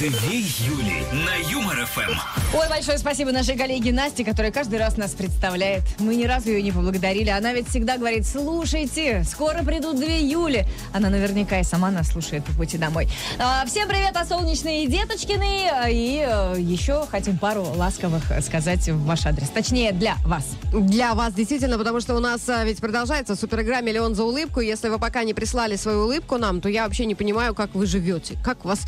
Две Юли на Юмор ФМ. Ой, большое спасибо нашей коллеге Насте, которая каждый раз нас представляет. Мы ни разу ее не поблагодарили. Она ведь всегда говорит, слушайте, скоро придут две Юли. Она наверняка и сама нас слушает по пути домой. А, всем привет, а солнечные деточкины. И э, еще хотим пару ласковых сказать в ваш адрес. Точнее, для вас. Для вас, действительно, потому что у нас а, ведь продолжается суперигра «Миллион за улыбку». Если вы пока не прислали свою улыбку нам, то я вообще не понимаю, как вы живете. Как вас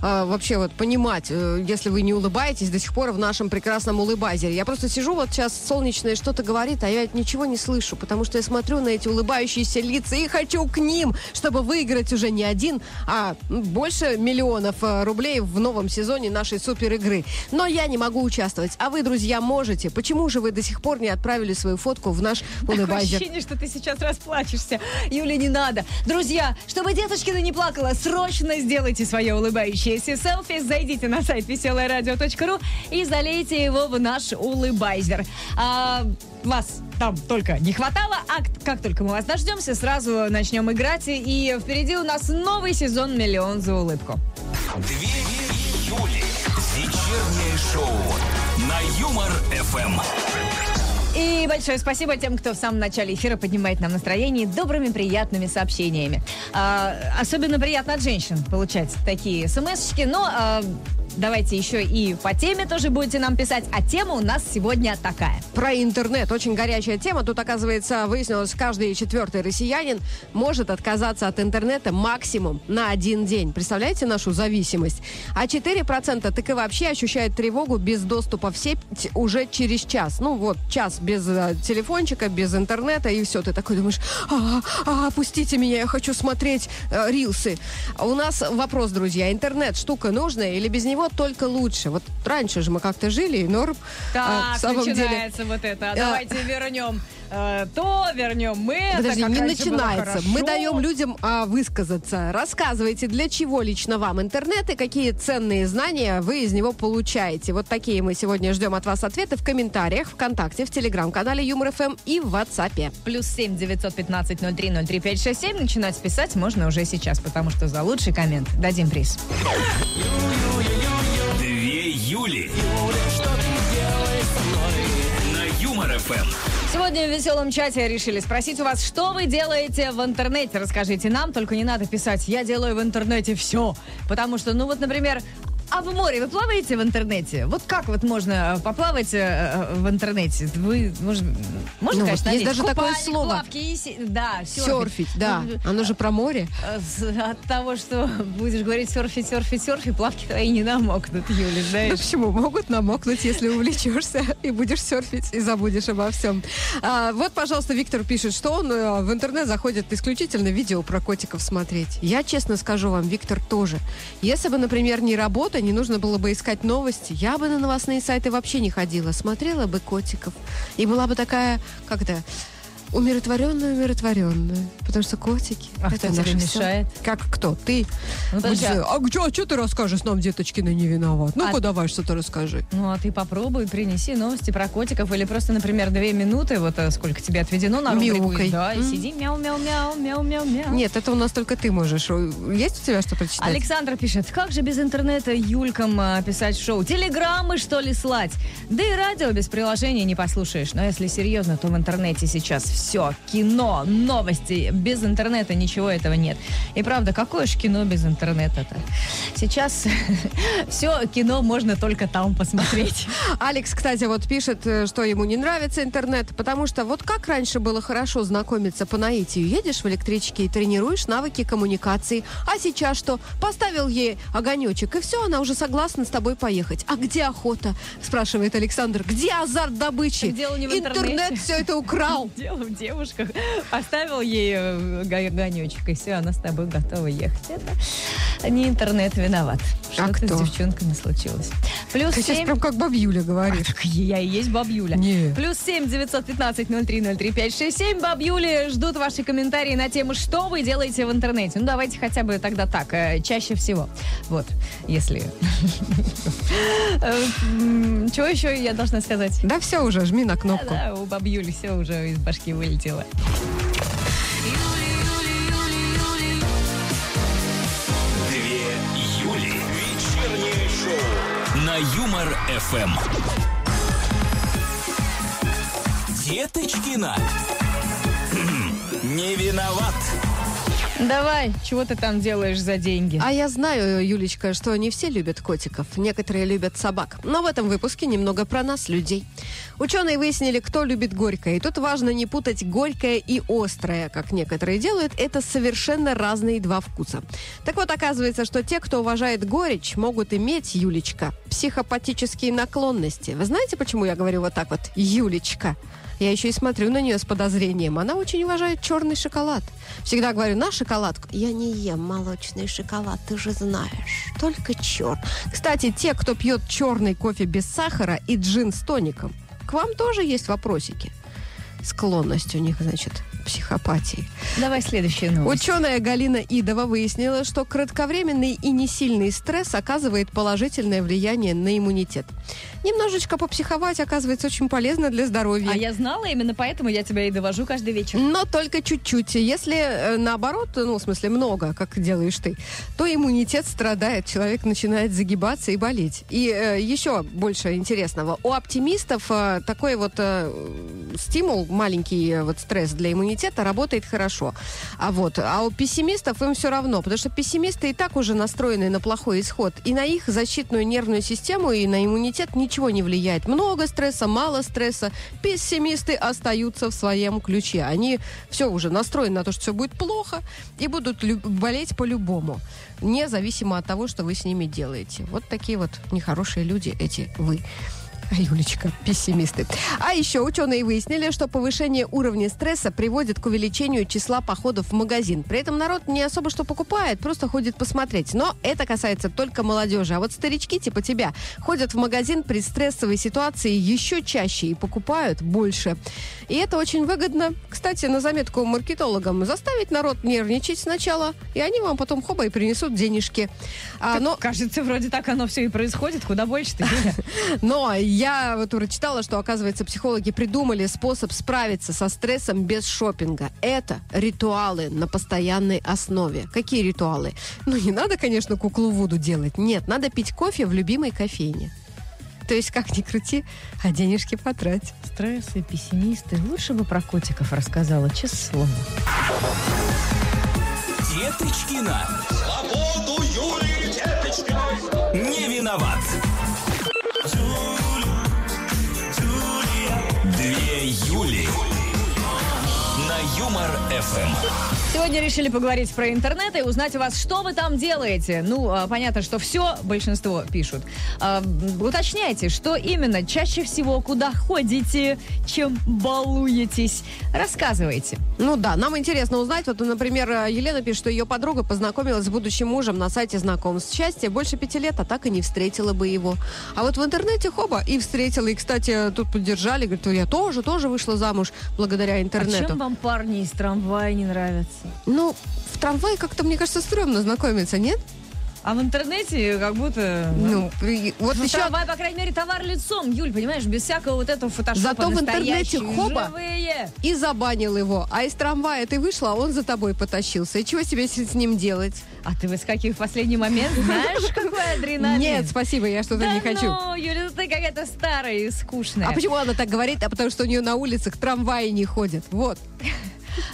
а, вообще вот понимать, э, если вы не улыбаетесь до сих пор в нашем прекрасном улыбайзере. Я просто сижу вот сейчас, солнечное что-то говорит, а я ничего не слышу, потому что я смотрю на эти улыбающиеся лица и хочу к ним, чтобы выиграть уже не один, а больше миллионов э, рублей в новом сезоне нашей супер игры. Но я не могу участвовать. А вы, друзья, можете. Почему же вы до сих пор не отправили свою фотку в наш Такое улыбайзер? ощущение, что ты сейчас расплачешься. Юля, не надо. Друзья, чтобы деточкина не плакала, срочно сделайте свое улыбающееся селфи. Зайдите на сайт веселорадио.ру и залейте его в наш улыбайзер. А, вас там только не хватало, а как только мы вас дождемся, сразу начнем играть. И впереди у нас новый сезон «Миллион за улыбку». Две Юли. Вечернее шоу на Юмор ФМ. И большое спасибо тем, кто в самом начале эфира поднимает нам настроение добрыми, приятными сообщениями. А, особенно приятно от женщин получать такие смс-очки, но а, давайте еще и по теме тоже будете нам писать. А тема у нас сегодня такая. Про интернет. Очень горячая тема. Тут, оказывается, выяснилось, каждый четвертый россиянин может отказаться от интернета максимум на один день. Представляете нашу зависимость? А 4% так и вообще ощущают тревогу без доступа в сеть уже через час. Ну вот, час без э, телефончика, без интернета, и все. Ты такой думаешь, а, а, пустите меня, я хочу смотреть э, рилсы. У нас вопрос, друзья. Интернет штука нужная или без него только лучше? Вот раньше же мы как-то жили, и норм. А, Так, в самом деле- начинается вот это. А. Давайте вернем э, то, вернем мы. Подожди, не начинается. Мы даем людям а, высказаться. Рассказывайте, для чего лично вам интернет и какие ценные знания вы из него получаете. Вот такие мы сегодня ждем от вас ответы в комментариях, ВКонтакте, в Телеграм-канале Юмор ФМ и в WhatsApp. Плюс семь девятьсот пятнадцать ноль три ноль три пять шесть семь. Начинать писать можно уже сейчас, потому что за лучший коммент дадим приз. Две Юли. ФМ. Сегодня в веселом чате решили спросить у вас, что вы делаете в интернете. Расскажите нам, только не надо писать «я делаю в интернете все». Потому что, ну вот, например, а в море вы плаваете в интернете? Вот как вот можно э, поплавать э, э, в интернете? Вы, может, можно, Ну, конечно, вот есть даже такое купальник, слово. плавки и се- Да, серфить. Серфить, да. Ну, Оно же про море. э, с- От того, что будешь говорить серфить, серфить, серфить, плавки твои не намокнут, Юля, Ну, знаешь. почему? Могут намокнуть, если увлечешься и будешь серфить и забудешь обо всем. А, вот, пожалуйста, Виктор пишет, что он э, в интернет заходит исключительно видео про котиков смотреть. Я честно скажу вам, Виктор тоже. Если бы, например, не работа, не нужно было бы искать новости, я бы на новостные сайты вообще не ходила. Смотрела бы котиков. И была бы такая, как то умиротворенная, умиротворенная. Потому что котики... А это кто тебе мешает? Как кто? Ты? Ну, подожди, а где, а что ты расскажешь нам, деточкина, не виноват? Ну-ка, А- давай что-то расскажи. Ну, а ты попробуй, принеси новости про котиков или просто, например, две минуты, вот э, сколько тебе отведено на рубрику. Мяукай. Да, и сиди мяу-мяу-мяу, мяу-мяу-мяу. Нет, это у нас только ты можешь. Есть у тебя что прочитать? Александр пишет, как же без интернета Юлькам а, писать шоу? Телеграммы, что ли, слать? Да и радио без приложения не послушаешь. Но если серьезно, то в интернете сейчас все. Кино, новости. Без интернета ничего этого нет. И правда, какое ж кино без интернета-то? Сейчас все кино можно только там посмотреть. Алекс, кстати, вот пишет, э, что ему не нравится интернет, потому что вот как раньше было хорошо знакомиться по наитию. Едешь в электричке и тренируешь навыки коммуникации. А сейчас что? Поставил ей огонечек, и все, она уже согласна с тобой поехать. А где охота? Спрашивает Александр. Где азарт добычи? Дело не в Интернет интернете. все это украл. Дело в девушках. Поставил ей э, огонечек, и все, она с тобой готова ехать. Это не интернет виноват. А Что-то кто? с девчонками случилось. Плюс Ты сейчас семь... прям как бабьюля говоришь. Так я и есть бабьюля. Не. Плюс семь девятьсот пятнадцать ноль три ноль три пять шесть семь. Бабьюли ждут ваши комментарии на тему, что вы делаете в интернете. Ну, давайте хотя бы тогда так, э, чаще всего. Вот, если... Э, Чего еще я должна сказать? Да все уже, жми на кнопку. Да, у бабьюли все уже из башки вылетело. Две Юли. Вечернее Юмор ФМ. Деточкина. Хм, Не виноват. Давай, чего ты там делаешь за деньги? А я знаю, Юлечка, что не все любят котиков. Некоторые любят собак. Но в этом выпуске немного про нас, людей. Ученые выяснили, кто любит горькое. И тут важно не путать горькое и острое, как некоторые делают. Это совершенно разные два вкуса. Так вот, оказывается, что те, кто уважает горечь, могут иметь, Юлечка, психопатические наклонности. Вы знаете, почему я говорю вот так вот, Юлечка? Я еще и смотрю на нее с подозрением. Она очень уважает черный шоколад. Всегда говорю, на шоколадку. Я не ем молочный шоколад, ты же знаешь. Только черт. Кстати, те, кто пьет черный кофе без сахара и джин с тоником, к вам тоже есть вопросики. Склонность у них, значит, психопатии. Давай следующую новость. Ученая Галина Идова выяснила, что кратковременный и несильный стресс оказывает положительное влияние на иммунитет. Немножечко попсиховать оказывается очень полезно для здоровья. А я знала, именно поэтому я тебя и довожу каждый вечер. Но только чуть-чуть. Если э, наоборот, ну, в смысле, много, как делаешь ты, то иммунитет страдает, человек начинает загибаться и болеть. И э, еще больше интересного. У оптимистов э, такой вот э, стимул, маленький э, вот стресс для иммунитета работает хорошо. А вот, а у пессимистов им все равно, потому что пессимисты и так уже настроены на плохой исход. И на их защитную нервную систему, и на иммунитет ничего не влияет. Много стресса, мало стресса. Пессимисты остаются в своем ключе. Они все уже настроены на то, что все будет плохо, и будут болеть по-любому. Независимо от того, что вы с ними делаете. Вот такие вот нехорошие люди эти вы. Юлечка, пессимисты. А еще ученые выяснили, что повышение уровня стресса приводит к увеличению числа походов в магазин. При этом народ не особо что покупает, просто ходит посмотреть. Но это касается только молодежи. А вот старички типа тебя ходят в магазин при стрессовой ситуации еще чаще и покупают больше. И это очень выгодно. Кстати, на заметку маркетологам заставить народ нервничать сначала, и они вам потом хоба и принесут денежки. А, Так, но Кажется, вроде так оно все и происходит. Куда больше-то, но я вот прочитала, что, оказывается, психологи придумали способ справиться со стрессом без шопинга. Это ритуалы на постоянной основе. Какие ритуалы? Ну, не надо, конечно, куклу Вуду делать. Нет, надо пить кофе в любимой кофейне. То есть, как ни крути, а денежки потрать. Стрессы, пессимисты. Лучше бы про котиков рассказала, честное слово. Деточкина. Свободу Юлии Деточкиной. Не виноват. Две Юли. Юмор ФМ. Сегодня решили поговорить про интернет и узнать у вас, что вы там делаете. Ну, а, понятно, что все большинство пишут. А, уточняйте, что именно чаще всего, куда ходите, чем балуетесь. Рассказывайте. Ну да, нам интересно узнать. Вот, например, Елена пишет, что ее подруга познакомилась с будущим мужем на сайте знакомств. Счастье больше пяти лет, а так и не встретила бы его. А вот в интернете хоба и встретила. И, кстати, тут поддержали. Говорит, я тоже, тоже вышла замуж благодаря А интернету. чем вам парни из трамвая не нравятся? Ну, в трамвае как-то, мне кажется, стрёмно знакомиться, нет? А в интернете как будто... Ну, и- вот Ну, еще... трамвай, по крайней мере, товар лицом, Юль, понимаешь, без всякого вот этого фотошопа. Зато в интернете хоба. живые. И забанил его. А из трамвая ты вышла, а он за тобой потащился. И чего себе с ним делать? А ты выскакиваешь в последний момент, знаешь, какой адреналин? Нет, спасибо, я что-то Да не хочу. ну, Юля, ну ты какая-то старая и скучная. А почему она так говорит? А потому что у нее на улицах трамваи не ходят. Вот.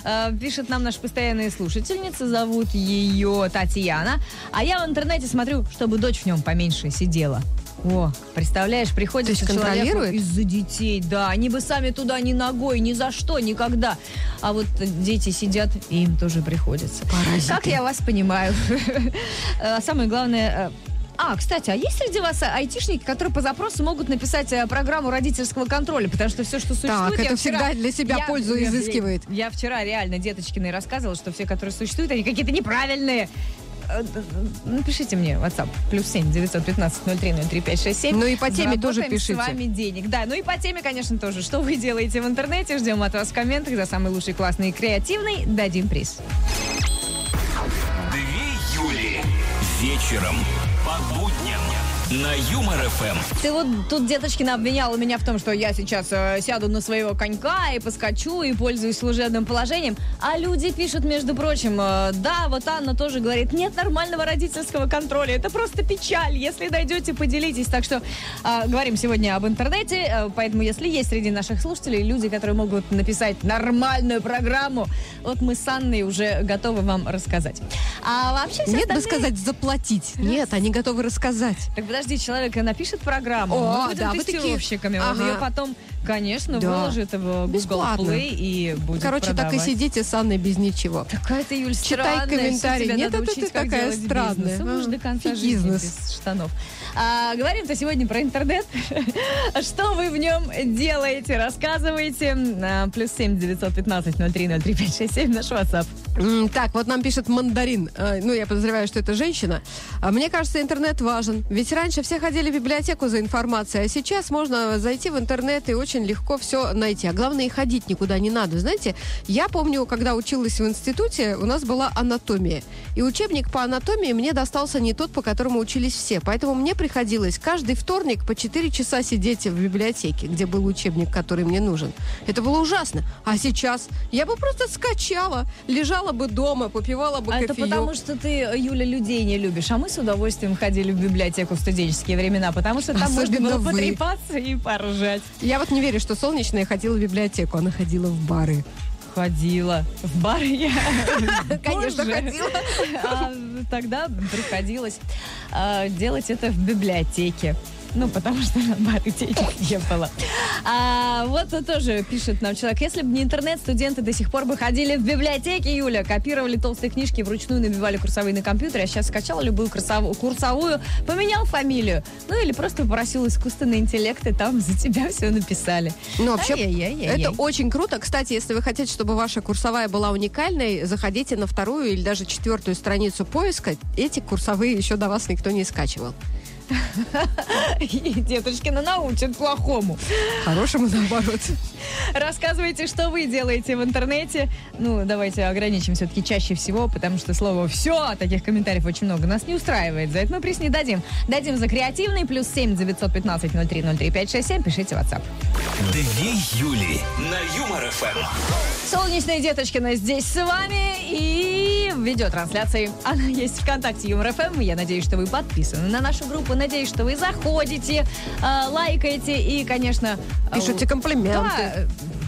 А, Пишет нам наша постоянная слушательница, зовут ее Татьяна. А я в интернете смотрю, чтобы дочь в нем поменьше сидела. О, представляешь, есть человеку из-за детей, да. Они бы сами туда ни ногой, ни за что, никогда. А вот дети сидят, и им тоже приходится. Паразиты. Как я вас понимаю. Э, Самое главное... э, а, кстати, а есть среди вас а, айтишники, которые по запросу могут написать э, программу родительского контроля? Потому что все, что существует... Так, я это вчера- всегда для себя я- пользу я- изыскивает. Я вчера реально деточкиной рассказывала, что все, которые существуют, они какие-то неправильные. Э, Напишите мне WhatsApp. Плюс 7 915 03 03 567. Ну и по теме тоже Заработаем пишите. с вами денег. Да, ну и по теме, конечно, тоже. Что вы делаете в интернете? Ждем от вас в комментах. За самый лучший, классный и креативный дадим приз. Две Юли. Вечером по будням на Юмор ФМ. Ты вот тут Деточкина обвиняла меня в том, что я сейчас э, сяду на своего конька и поскочу, и пользуюсь служебным положением. А люди пишут, между прочим, э, да, вот Анна тоже говорит, нет нормального родительского контроля. Это просто печаль. Если найдете, поделитесь. Так что э, говорим сегодня об интернете. Э, поэтому, если есть среди наших слушателей люди, которые могут написать нормальную программу, вот мы с Анной уже готовы вам рассказать. А вообще все Нет бы остальные- сказать заплатить. Нет, они готовы рассказать. Так подожди, человек напишет программу, О, мы будем да, вы такие- он Ага. ее потом, конечно, Да. выложит в Google Бесплатно. Play и будет Короче, так и продавать. сидите с Анной без ничего. Какая ты, Юль, Читай странная, комментарии. Нет, это учить, ты такая странная. бизнес. Уж А, до конца жизни фигизнес. без штанов. А, говорим-то сегодня про интернет. Что вы в нем делаете? Рассказывайте. А, Плюс семь девятьсот пятнадцать ноль три ноль три пять шесть семь наш WhatsApp. Так, вот нам пишет мандарин. Э, Ну, я подозреваю, что это женщина. А Мне кажется, интернет важен. Ведь раньше все ходили в библиотеку за информацией, а сейчас можно зайти в интернет и очень легко все найти. А главное, и ходить никуда не надо. Знаете, я помню, когда училась в институте, у нас была анатомия. И учебник по анатомии мне достался не тот, по которому учились все. Поэтому мне приходилось каждый вторник по 4 часа сидеть в библиотеке, где был учебник, который мне нужен. Это было ужасно. А сейчас я бы просто скачала, лежала бы дома, попивала бы А это кофеек. потому, что ты, Юля, людей не любишь. А мы с удовольствием ходили в библиотеку в студенческие времена, потому что там можно Особенно было вы. потрепаться и поржать. Я вот не верю, что Солнечная ходила в библиотеку, она ходила в бары. Ходила. В бар я Конечно, ходила. А тогда приходилось а, делать это в библиотеке. Ну, потому что на бары денег не было. А, вот тоже пишет нам человек. Если бы не интернет, студенты до сих пор бы ходили в библиотеке, Юля. Копировали толстые книжки, вручную набивали курсовые на компьютере, а сейчас скачал любую курсовую, курсовую, поменял фамилию. Ну, или просто попросил искусственный интеллект, и там за тебя все написали. Ну, вообще, это очень круто. Кстати, если вы хотите, чтобы ваша курсовая была уникальной, заходите на вторую или даже четвертую страницу поиска. Эти курсовые еще до вас никто не скачивал. И Деточкина научат плохому. Хорошему наоборот. Рассказывайте, что вы делаете в интернете. Ну, давайте ограничим все-таки чаще всего, потому что слово «все», таких комментариев очень много, нас не устраивает. За это мы приз не дадим. Дадим за креативный, плюс семь девятьсот пятнадцать ноль три ноль три пять шесть семь. Пишите в WhatsApp. Две Юли на Юмор ФМ. Солнечная Деточкина здесь с вами и в видеотрансляции. Она есть ВКонтакте Юмор ФМ. Я надеюсь, что вы подписаны на нашу группу. Надеюсь, что вы заходите, э, лайкаете и, конечно... э, Пишите комплименты. Да,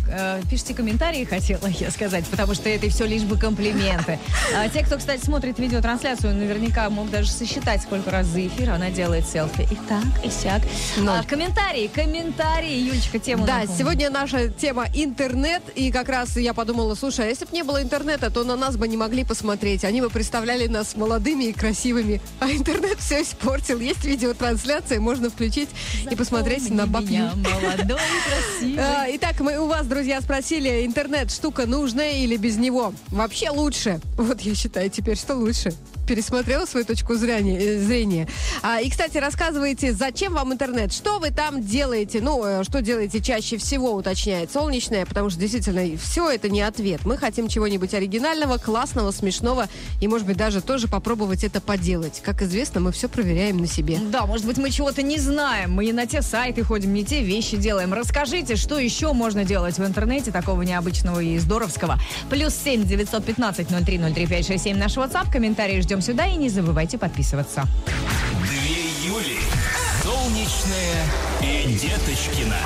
э, пишите комментарии, хотела я сказать, потому что это все лишь бы комплименты. А те, кто, кстати, смотрит видеотрансляцию, наверняка мог даже сосчитать, сколько раз за эфир она делает селфи. И так, и сяк. А, комментарии, комментарии. Юлечка, тему Да, напомни. сегодня наша тема интернет, и как раз я подумала, слушай, а если бы не было интернета, то на нас бы не могли посмотреть. Они бы представляли нас молодыми и красивыми, а интернет все испортил. Есть видеотрансляция, можно включить и посмотреть на Запомни бабью. меня, молодой и красивый. А, Итак, мы у вас, друзья, спросили, интернет штука нужная или без него? Вообще лучше. Вот я считаю теперь, что лучше. Пересмотрела свою точку зрения. э, зрения. А, и, кстати, рассказывайте, зачем вам интернет? Что вы там делаете? Ну, э, что делаете чаще всего, уточняет Солнечная, потому что действительно все это не ответ. Мы хотим чего-нибудь оригинального, классного, смешного и, может быть, даже тоже попробовать это поделать. Как известно, мы все проверяем на себе. Да, может быть, мы чего-то не знаем. Мы не на те сайты ходим, не те вещи делаем. Расскажите, что еще можно делать в интернете такого необычного и здоровского. Плюс семь девятьсот пятнадцать ноль три ноль три пять шесть семь наш WhatsApp. Комментарии ждем сюда и не забывайте подписываться. Две Юли. Солнечная и Деточкина.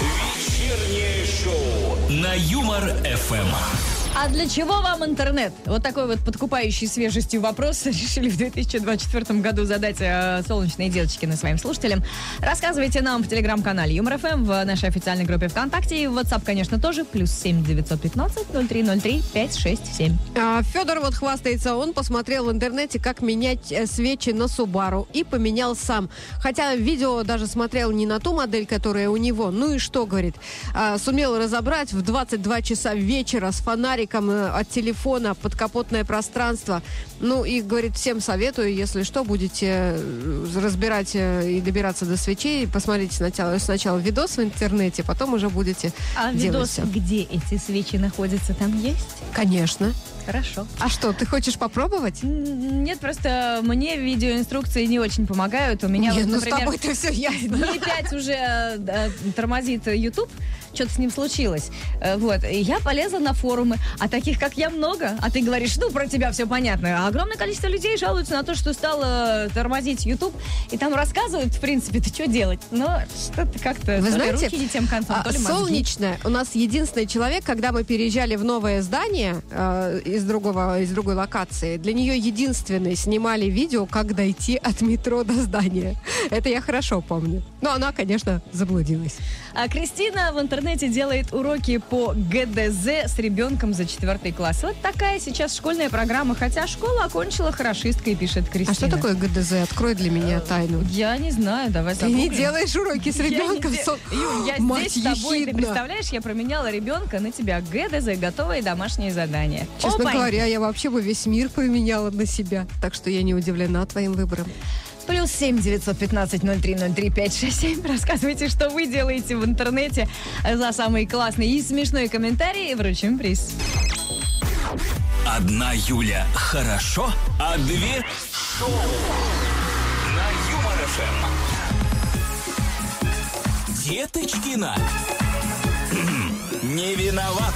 Вечернее шоу на Юмор ФМ. А для чего вам интернет? Вот такой вот подкупающий свежестью вопрос решили в 2024 году задать э, солнечные девочки на своим слушателям. Рассказывайте нам в телеграм-канале Юмор ФМ, в нашей официальной группе ВКонтакте и в WhatsApp, конечно, тоже. Плюс семь девятьсот пятнадцать ноль три ноль три пять шесть семь. А, Федор вот хвастается, он посмотрел в интернете, как менять э, свечи на Субару и поменял сам. Хотя видео даже смотрел не на ту модель, которая у него. Ну и что, говорит, а, сумел разобрать в 22 часа вечера с фонариком э, от телефона подкапотное пространство. Ну и, говорит, всем советую, если что, будете э, разбирать э, и добираться до свечей, посмотрите сначала, сначала видос в интернете, потом уже будете А делать видос, всё. где эти свечи находятся, там есть? Конечно. Хорошо. А что, ты хочешь попробовать? Нет, просто мне видеоинструкции не очень помогают. У меня, Не, вот, ну с например, тобой-то все ясно. дней пять уже э, тормозит YouTube. Что-то с ним случилось. Э, Вот. И я полезла на форумы. А таких, как я, много. А ты говоришь, ну, про тебя все понятно. А огромное количество людей жалуются на то, что стало тормозить YouTube. И там рассказывают, в принципе, ты что делать. Но что-то как-то... Вы знаете, руки не тем концом, а. Солнечная у нас единственный человек, когда мы переезжали в новое здание э, из другого из другой локации, для нее единственный снимали видео, как дойти от метро до здания. Это я хорошо помню. Но она, конечно, заблудилась. А Кристина в интернете делает уроки по ГДЗ с ребенком за четвертый класс. Вот такая сейчас школьная программа. Хотя школу окончила хорошисткой, пишет Кристина. А что такое ГДЗ? Открой для меня тайну. Я не знаю, давай Ты не делаешь уроки с Я не ребенком. я Мать здесь с тобой, ты представляешь, я променяла ребенка на тебя. ГДЗ, готовые домашние задания. Честно Опаньки. говоря, я вообще бы весь мир поменяла на себя. Так что я не удивлена твоим выбором. Плюс семь девятьсот пятнадцать ноль три ноль три пять шесть семь. Рассказывайте, что вы делаете в интернете за самый классный и смешной комментарий. И вручим приз. Одна Юля хорошо, а две шоу на Юмор ФМ. Деточкина. Не виноват.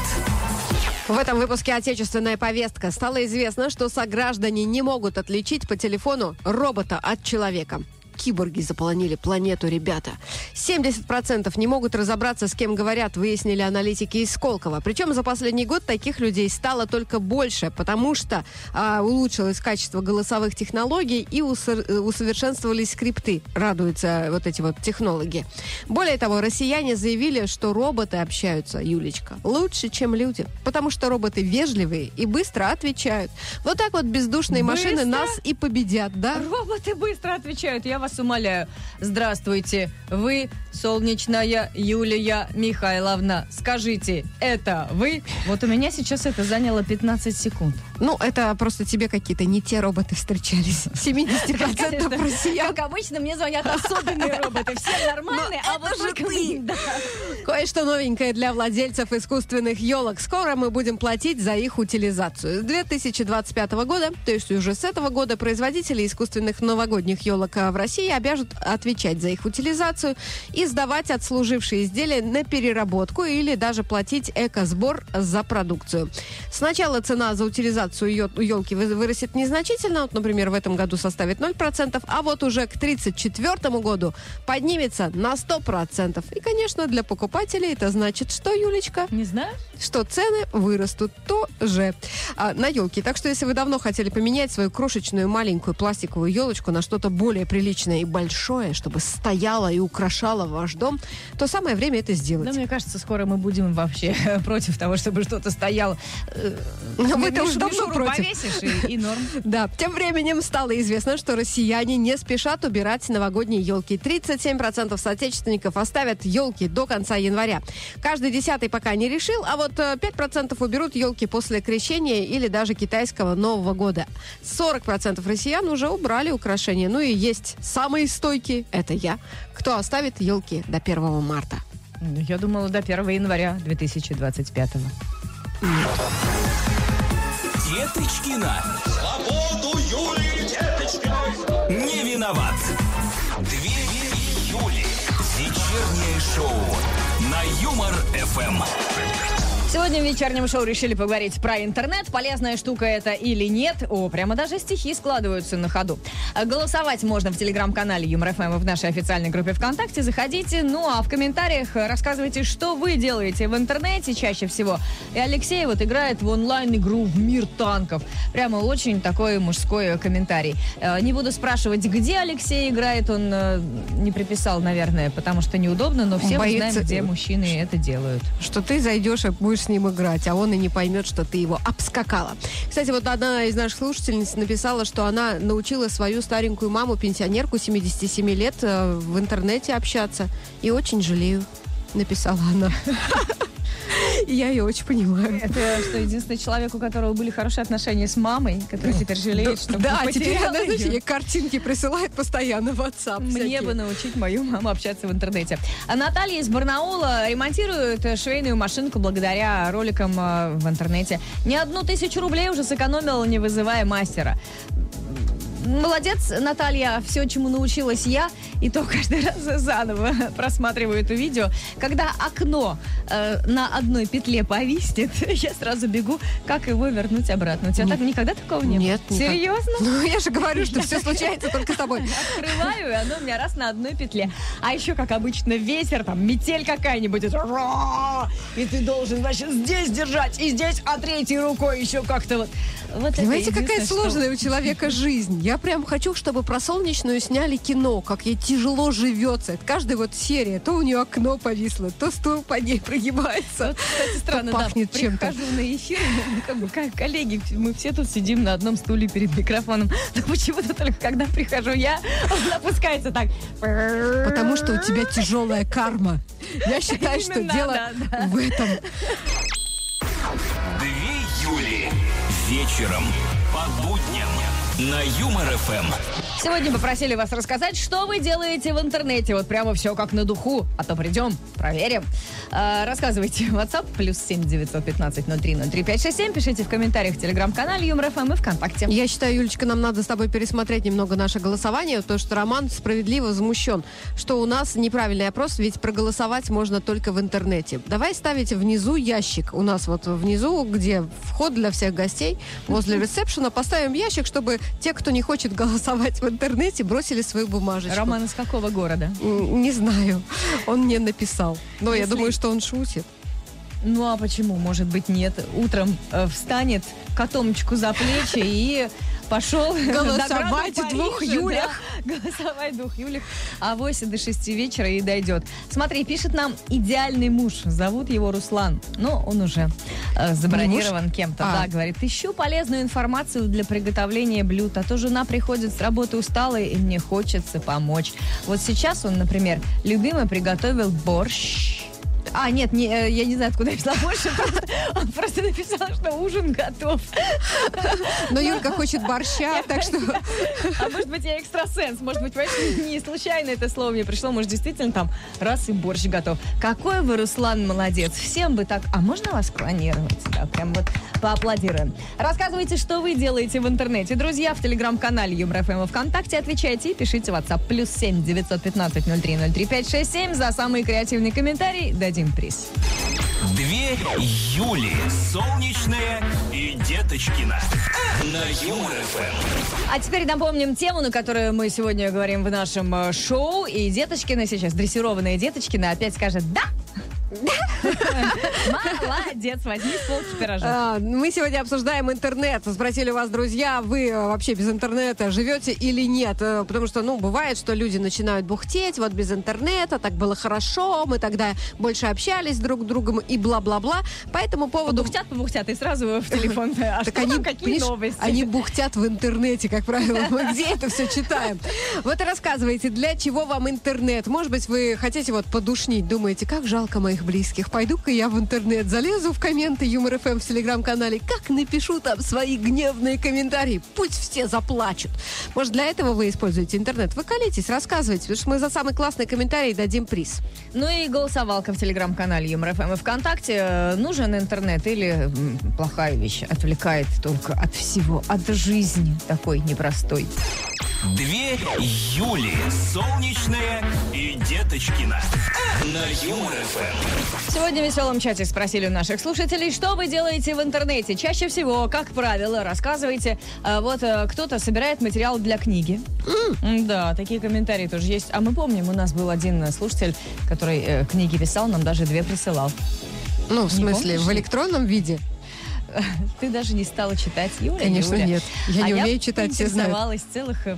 В этом выпуске «Отечественная повестка» стало известно, что сограждане не могут отличить по телефону робота от человека. Киборги заполонили планету, ребята. 70% не могут разобраться, с кем говорят, выяснили аналитики из Сколково. Причем за последний год таких людей стало только больше, потому что а, улучшилось качество голосовых технологий и усовершенствовались скрипты, радуются вот эти вот технологи. Более того, россияне заявили, что роботы общаются, Юлечка, лучше, чем люди, потому что роботы вежливые и быстро отвечают. Вот так вот бездушные машины Быстро? нас и победят, да? Роботы быстро отвечают. Я вас умоляю. Здравствуйте. Вы солнечная Юлия Михайловна. Скажите, это вы? Вот у меня сейчас это заняло 15 секунд. Ну, это просто тебе какие-то не те роботы встречались. 70% россиян. Как обычно, мне звонят особенные роботы. Все нормальные, Но а вот же ты. Кое-что новенькое для владельцев искусственных елок. Скоро мы будем платить за их утилизацию. С 2025 года, то есть уже с этого года, производители искусственных новогодних елок а, в России обяжут отвечать за их утилизацию и сдавать отслужившие изделия на переработку или даже платить экосбор за продукцию. Сначала цена за утилизацию елки вырастет незначительно, вот, например, в этом году составит 0%, а вот уже к 1934 году поднимется на 100%. И, конечно, для покупателей это значит, что, Юлечка, Не знаю. что цены вырастут тоже а, на елке. Так что, если вы давно хотели поменять свою крошечную маленькую пластиковую елочку на что-то более приличное и большое, чтобы стояло и украшало ваш дом, то самое время это сделать. Да, мне кажется, скоро мы будем вообще против того, чтобы что-то стояло. Э, Но мы-то уже давно мишуру против. повесишь и, и норм. Да, тем временем стало известно, что россияне не спешат убирать новогодние елки. 37% соотечественников оставят елки до конца января. Каждый десятый пока не решил, а вот э, 5% уберут елки после крещения или даже китайского Нового года. 40% россиян уже убрали украшения. Ну и есть самые стойкие, это я, кто оставит елки до 1 марта. Ну, Я думала, до 1 января 2025 Деточкина. Свободу Юлии Деточкиной. Не виноват. Две Юли. Вечернее шоу на Юмор ФМ. Сегодня в вечернем шоу решили поговорить про интернет. Полезная штука это или нет. О, прямо даже стихи складываются на ходу. Голосовать можно в телеграм-канале Юмор ФМ и в нашей официальной группе ВКонтакте. Заходите. Ну а в комментариях рассказывайте, что вы делаете в интернете чаще всего. И Алексей вот играет в онлайн-игру в мир танков. Прямо очень такой мужской комментарий. Э, Не буду спрашивать, где Алексей играет. Он э, не приписал, наверное, потому что неудобно, но все мы знаем, где мужчины это делают. что ты зайдешь и будешь с ним играть, а он и не поймет, что ты его обскакала. Кстати, вот одна из наших слушательниц написала, что она научила свою старенькую маму, пенсионерку 77 лет, э, в интернете общаться. И очень жалею, написала она. И я ее очень понимаю. Это что, единственный человек, у которого были хорошие отношения с мамой, который теперь жалеет, что Да, теперь она, знаете, ей картинки присылает постоянно в WhatsApp. Мне бы научить мою маму общаться в интернете. А Наталья из Барнаула ремонтирует швейную машинку благодаря роликам э, в интернете. Не одну тысячу рублей уже сэкономила, не вызывая мастера. Молодец, Наталья, все, чему научилась я, и то каждый раз заново просматриваю это видео. Когда окно э, на одной петле повиснет, я сразу бегу, как его вернуть обратно. У тебя так никогда такого не было? Нет. Серьезно? Ну, я же говорю, что все случается только с тобой. Открываю, и оно у меня раз на одной петле. А еще, как обычно, ветер, там, метель какая-нибудь. И ты должен, значит, здесь держать, и здесь, а третьей рукой еще как-то вот. вот Понимаете, какая единственное, что- сложная у человека жизнь. Я прям хочу, чтобы про солнечную сняли кино, как ей тяжело живется. Каждая вот серия. То у нее окно повисло, то стул под ней прогибается. Вот, кстати, странно, То да, пахнет чем-то. прихожу на эфир, ну, как бы, как коллеги, мы все тут сидим на одном стуле перед микрофоном. Но почему-то только когда прихожу я, он опускается так. Потому что у тебя тяжелая карма. Я считаю, что дело да, да. в этом. Две Юли. Вечером. По будням. На Юмор ФМ. Сегодня попросили вас рассказать, что вы делаете в интернете. Вот прямо все как на духу. А то придем, проверим. А, рассказывайте. WhatsApp плюс семь девятьсот пятнадцать ноль три ноль три пять шесть семь. Пишите в комментариях в телеграм-канале Юмор ФМ и ВКонтакте. Я считаю, Юлечка, нам надо с тобой пересмотреть немного наше голосование, потому что Роман справедливо возмущен, что у нас неправильный опрос, ведь проголосовать можно только в интернете. Давай ставить внизу ящик. У нас вот внизу, где вход для всех гостей, возле ресепшена, поставим ящик, чтобы те, кто не хочет голосовать в интернете, бросили свою бумажечку. Роман из какого города? Не знаю. Он мне написал. Но я Если- думаю, что он шутит. Ну а почему? Может быть, нет. Утром э, встанет, котомочку за плечи и пошел Голосовать в двух Юлях. да, голосовать в двух Юлях. А 8 до 6 вечера и дойдет. Смотри, пишет нам идеальный муж. Зовут его Руслан. Но он уже э, забронирован кем-то. А. Да, говорит, ищу полезную информацию для приготовления блюд. А то жена приходит с работы усталой, и мне хочется помочь. Вот сейчас он, например, любимый приготовил борщ. А, нет, не, э, я не знаю, откуда я взяла больше. Он просто написал, что ужин готов. Но Юлька хочет борща, так что... А может быть, я экстрасенс. Может быть, понимаешь, не случайно это слово мне пришло. Может, действительно там раз и борщ готов. Какой вы, Руслан, молодец. Всем бы так. А можно вас клонировать? Да, прям вот поаплодируем. Рассказывайте, что вы делаете в интернете. Друзья, в телеграм-канале Юмор ФМ и ВКонтакте отвечайте и пишите в WhatsApp. Плюс семь девятьсот пятнадцать ноль три ноль три пять шесть семь. За самый креативный комментарий дадим приз. Две Юли. Солнечная и Деточкина. На Юмор ФМ. А теперь напомним тему, на которую мы сегодня говорим в нашем э, шоу. И Деточкина сейчас, дрессированная Деточкина, опять скажет «да». Молодец, возьми с полки пирожок. А, Мы сегодня обсуждаем интернет. Спросили вас, друзья, вы э, вообще без интернета живете или нет? Э, Потому что, ну, бывает, что люди начинают бухтеть, вот без интернета, так было хорошо, мы тогда больше общались друг с другом и бла-бла-бла. По этому поводу... Побухтят, побухтят, и сразу в телефон. А что Так они, там, какие новости? они бухтят в интернете, как правило. Мы где это все читаем? Вот и рассказывайте, для чего вам интернет? Может быть, вы хотите вот подушнить, думаете, как жалко моих близких. Пойду-ка я в интернет, залезу в комменты Юмор ФМ в телеграм-канале, как напишу там свои гневные комментарии. Пусть все заплачут. Может, для этого вы используете интернет? Вы колитесь, рассказывайте, потому что мы за самый классный комментарий дадим приз. Ну и голосовалка в телеграм-канале Юмор ФМ и ВКонтакте. Э, Нужен интернет или плохая вещь? Отвлекает только от всего, от жизни такой непростой. Две Юли. Солнечная и Деточкина. На Юмор ФМ. Сегодня в веселом чате спросили у наших слушателей, что вы делаете в интернете. Чаще всего, как правило, рассказывайте. а, Вот э, кто-то собирает материал для книги. М, Да, такие комментарии тоже есть. А мы помним, у нас был один слушатель, который э, книги писал, нам даже две присылал. Ну, в смысле, в электронном виде? Ты даже не стала читать, Юля? Конечно, Юля. нет. Я а не умею читать, все знают. целых э,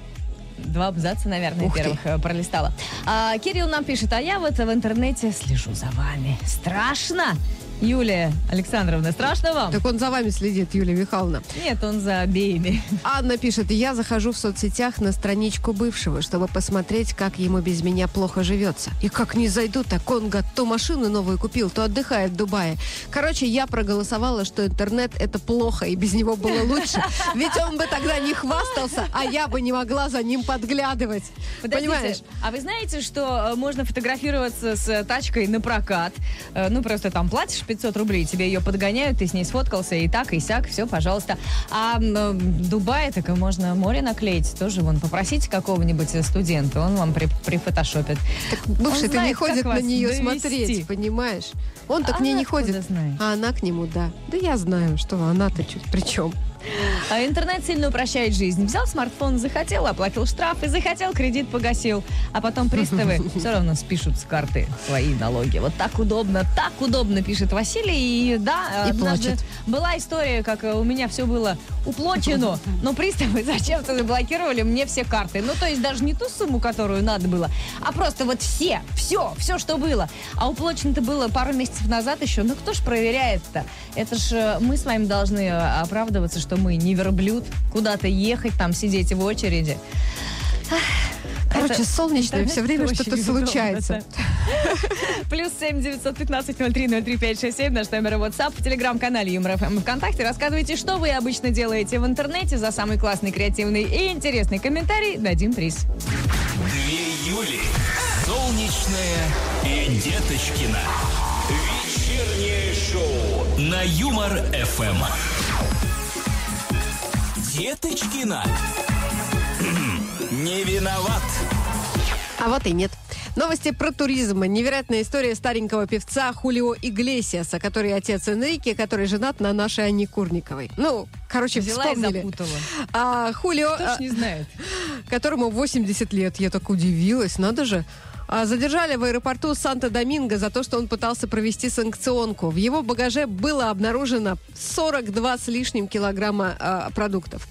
два абзаца, наверное, Ух ты. первых э, пролистала. А, Кирилл нам пишет, а я вот в интернете слежу за вами. Страшно? Юлия Александровна, страшно вам? Так он за вами следит, Юлия Михайловна. Нет, он за обеими. Анна пишет, я захожу в соцсетях на страничку бывшего, чтобы посмотреть, как ему без меня плохо живется. И как не зайду, так он гад, то машину новую купил, то отдыхает в Дубае. Короче, я проголосовала, что интернет это плохо, и без него было лучше. Ведь он бы тогда не хвастался, а я бы не могла за ним подглядывать. Подождите, Понимаешь? а вы знаете, что э, можно фотографироваться с тачкой на прокат? Э, Ну, просто там платишь 500 рублей, тебе ее подгоняют, ты с ней сфоткался, и так, и сяк, все, пожалуйста. А э, в Дубае так и можно море наклеить тоже. Вон, попросите какого-нибудь э, студента, он вам при, прифотошопит. Бывший-то не знает, как ходит на нее довести. смотреть, понимаешь? Он так А к ней не ходит. знаешь? А она к нему, да. Да я знаю, что она-то при чем. А интернет сильно упрощает жизнь. Взял смартфон, захотел, оплатил штраф, и захотел, кредит погасил. А потом приставы все равно спишут с карты свои налоги. Вот так удобно, так удобно, пишет Василий. И да, И плачет. была история, как э, у меня все было уплочено, но приставы зачем-то заблокировали мне все карты. Ну, то есть даже не ту сумму, которую надо было, а просто вот все, все, все, что было. А уплочено-то было пару месяцев назад еще. Ну, кто ж проверяет-то? Это ж э, мы с вами должны э, оправдываться, что мы не верблюд, куда-то ехать, там сидеть в очереди. Короче, Это- солнечно, и интернет все время что-то случается. Плюс семь девятьсот пятнадцать ноль три ноль три пять шесть семь наш номер WhatsApp в телеграм-канале Юмор ФМ ВКонтакте. Рассказывайте, что вы обычно делаете в интернете. За самый классный, креативный и интересный комментарий дадим приз. Две Юли. Солнечная и Деточкина. Вечернее шоу на Юмор-ФМ. Деточкина. Не виноват. А вот и нет. Новости про туризм. Невероятная история старенького певца Хулио Иглесиаса, который отец Энрике, который женат на нашей Анне Курниковой. Ну, короче, Взяла и вспомнили. запутала. А Хулио, Кто ж не знает. а, которому 80 лет, я так удивилась, надо же. А, Задержали в аэропорту Санта-Доминго за то, что он пытался провести санкционку. В его багаже было обнаружено 42 с лишним килограмма а, продуктов.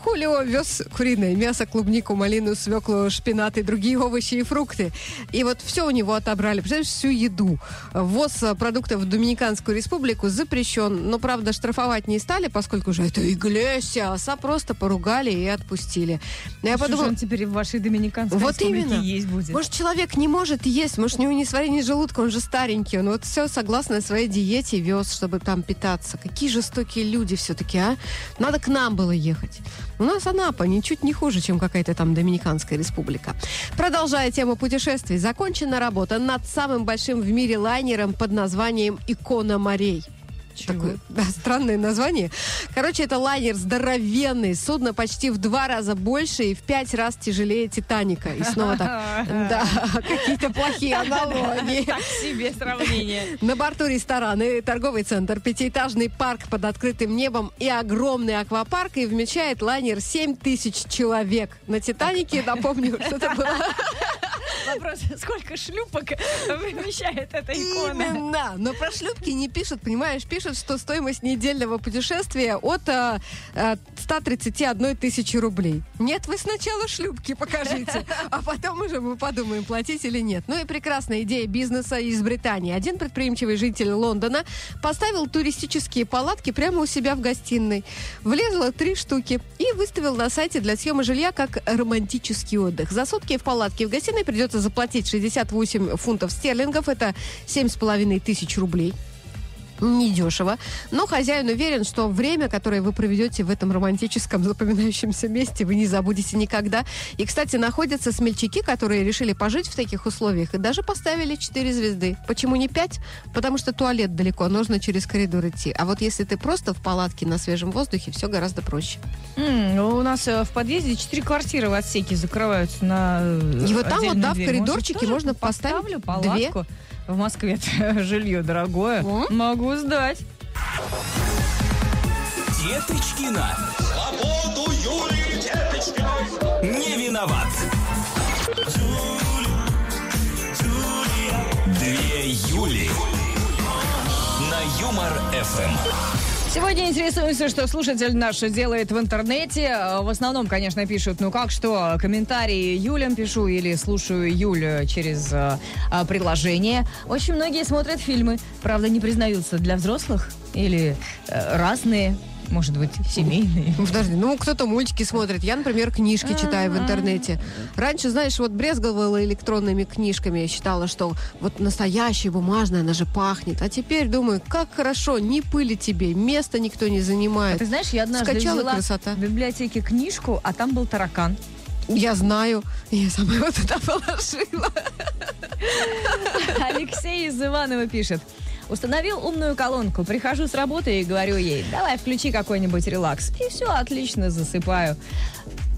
Хулио вез куриное мясо, клубнику, малину, свеклу, шпинат и другие овощи и фрукты. И вот все у него отобрали. Представляешь, всю еду. Ввоз а, продуктов в Доминиканскую республику запрещен. Но, правда, штрафовать не стали, поскольку же это Иглесиас, а просто поругали и отпустили. Но я Что же подумала, он теперь в вашей доминиканской вот республике именно. есть будет? Может, человек не может есть, может, у него не сварение желудка, он же старенький. Он вот все согласно своей диете вез, чтобы там питаться. Какие жестокие люди все-таки, а? Надо к нам было ехать. У нас Анапа ничуть не хуже, чем какая-то там Доминиканская республика. Продолжая тему путешествий, закончена работа над самым большим в мире лайнером под названием «Икона морей». Чего? Такое да, странное название. Короче, это лайнер здоровенный, судно почти в два раза больше и в пять раз тяжелее Титаника. И снова так, да, какие-то плохие аналогии. Так себе сравнение. На борту рестораны, торговый центр, пятиэтажный парк под открытым небом и огромный аквапарк. И вмещает лайнер 7 тысяч человек. На Титанике, напомню, что это было Вопрос, сколько шлюпок вмещает эта икона? Именно. Но про шлюпки не пишут, понимаешь? Пишут, что стоимость недельного путешествия от а, а, 131 тысячи рублей. Нет, вы сначала шлюпки покажите, а потом уже мы подумаем, платить или нет. Ну и прекрасная идея бизнеса из Британии. Один предприимчивый житель Лондона поставил туристические палатки прямо у себя в гостиной. Влезло три штуки и выставил на сайте для съема жилья как романтический отдых. За сутки в палатке в гостиной придется заплатить 68 фунтов стерлингов. Это 7,5 тысяч рублей. Недешево. Но хозяин уверен, что время, которое вы проведете в этом романтическом запоминающемся месте, вы не забудете никогда. И, кстати, находятся смельчаки, которые решили пожить в таких условиях и даже поставили 4 звезды. Почему не 5? Потому что туалет далеко, нужно через коридор идти. А вот если ты просто в палатке на свежем воздухе, все гораздо проще. Ну, У нас э, в подъезде четыре квартиры в отсеке закрываются на э, И вот там вот, да, в коридорчике можно поставить поставлю две? В Москве жилье дорогое. О. Могу сдать. Деточкина. Свободу Юлии Деточкиной. Не виноват. Две Юли. На Юмор-ФМ. Сегодня интересуемся, что слушатель наш делает в интернете. В основном, конечно, пишут, ну как что, комментарии Юлям пишу или слушаю Юлю через э, э, приложение. Очень многие смотрят фильмы, правда, не признаются для взрослых или э, разные может быть, семейные. Ну, подожди, ну кто-то мультики смотрит. Я, например, книжки читаю в интернете. Раньше, знаешь, вот брезговала электронными книжками. Я считала, что вот настоящая бумажная, она же пахнет. А теперь думаю, как хорошо, не пыли тебе, места никто не А занимает. ты знаешь, я однажды Скачала взяла красота. в библиотеке книжку, а там был таракан. Я знаю, я сама его туда положила. Алексей из Иванова пишет. Установил умную колонку, прихожу с работы и говорю ей, давай включи какой-нибудь релакс. И все, отлично, засыпаю.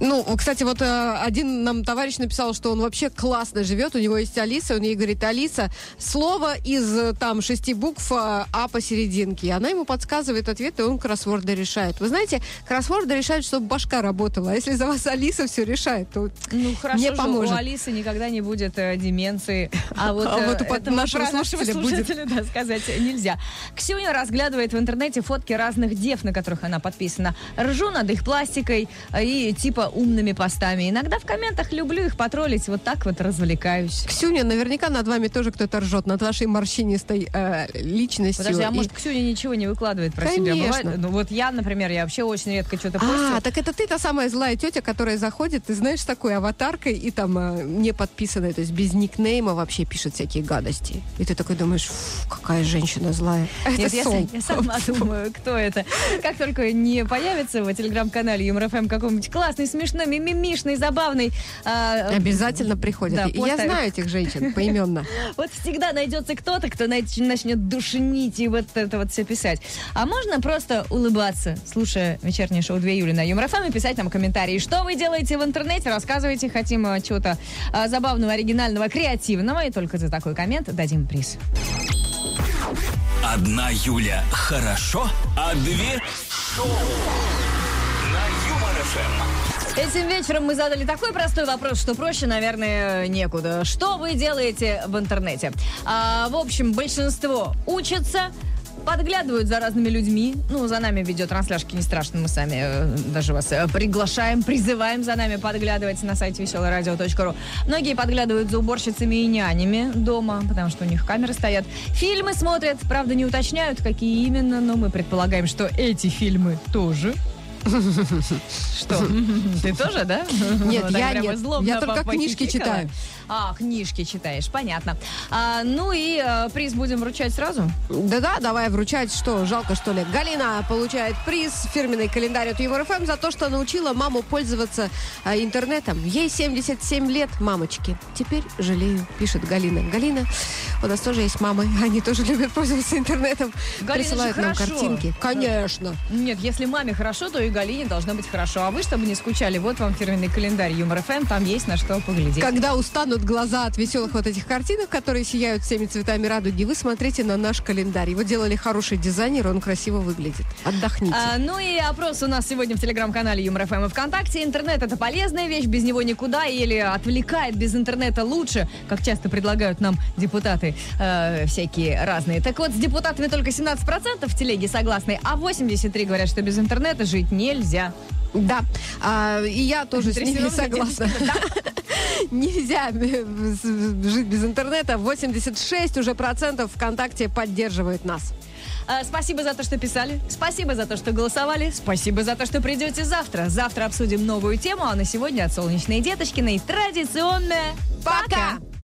Ну, кстати, вот э, один нам товарищ написал, что он вообще классно живет, у него есть Алиса, он ей говорит, Алиса, слово из э, там шести букв э, А посерединке. И она ему подсказывает ответ, и он кроссворды решает. Вы знаете, кроссворды решают, чтобы башка работала. А если за вас Алиса все решает, то Ну, хорошо не же, поможет. у Алисы никогда не будет э, деменции. А вот, А вот у нашего слушателя будет. да, сказать нельзя. Ксюня разглядывает в интернете фотки разных дев, на которых она подписана. Ржу над их пластикой и типа умными постами. Иногда в комментах люблю их потроллить, вот так вот развлекаюсь. Ксюня, наверняка над вами тоже кто-то ржет, над вашей морщинистой э, личностью. Подожди, а И- может, Ксюня ничего не выкладывает про себя? Конечно. Бывает? Ну вот я, например, я вообще очень редко что-то А, так это ты та самая злая тетя, которая заходит, ты знаешь, с такой аватаркой и там э, не подписанная, то есть без никнейма вообще пишет всякие гадости. И ты такой думаешь, «Фу, какая женщина злая. Это Нет, я, я сама думаю, кто это. Как только не появится в телеграм-канале Юмор ФМ какой-нибудь классный, смешной, мимимишный, забавный. а, Обязательно приходят. Да, я знаю этих женщин поименно. Вот всегда найдется кто-то, кто нач- начнет душнить и вот это вот все писать. А можно просто улыбаться, слушая вечернее шоу 2 июля на Юмор ФМ и писать нам комментарии. Что вы делаете в интернете? Рассказывайте. Хотим э, чего-то э, забавного, оригинального, креативного. И только за такой коммент дадим приз. Одна Юля хорошо, а две шоу. Этим вечером мы задали такой простой вопрос, что проще, наверное, некуда. Что вы делаете в интернете? А, в общем, большинство учатся, подглядывают за разными людьми. Ну, за нами видеотрансляшки не страшно, мы сами э, даже вас э, приглашаем, призываем за нами подглядывать на сайте веселорадио.ру. Многие подглядывают за уборщицами и нянями дома, потому что у них камеры стоят. Фильмы смотрят, правда, не уточняют, какие именно, но мы предполагаем, что эти фильмы тоже. Что? Ты тоже, да? Нет, я нет. Я только книжки читаю. А, книжки читаешь, понятно. А, ну и э, приз будем вручать сразу. Да-да, давай вручать. Что, жалко, что ли? Галина получает приз, фирменный календарь от Юмор ФМ за то, что научила маму пользоваться а, интернетом. Ей 77 лет, мамочки. Теперь жалею, пишет Галина. Галина, у нас тоже есть мамы. Они тоже любят пользоваться интернетом. Галина Присылают нам хорошо. картинки. Конечно. Нет, если маме хорошо, то и Галине должно быть хорошо. А вы, чтобы не скучали, вот вам фирменный календарь Юмор ФМ, там есть на что поглядеть. Когда устанут глаза от веселых вот этих картинок, которые сияют всеми цветами радуги, вы смотрите на наш календарь. Его делали хороший дизайнер, он красиво выглядит. Отдохните. А, ну и опрос у нас сегодня в телеграм-канале Юмор ФМ и ВКонтакте. Интернет это полезная вещь, без него никуда, или отвлекает без интернета лучше, как часто предлагают нам депутаты э, всякие разные. Так вот, с депутатами только 17% в телеге согласны, а 83 говорят, что без интернета жить нельзя. Да, А, и я тоже с ними согласна. Нельзя жить без интернета. 86 уже процентов ВКонтакте поддерживает нас. А, Спасибо за то, что писали. Спасибо за то, что голосовали. Спасибо за то, что придете завтра. Завтра обсудим новую тему, а на сегодня от Солнечной Деточкиной традиционная Пока!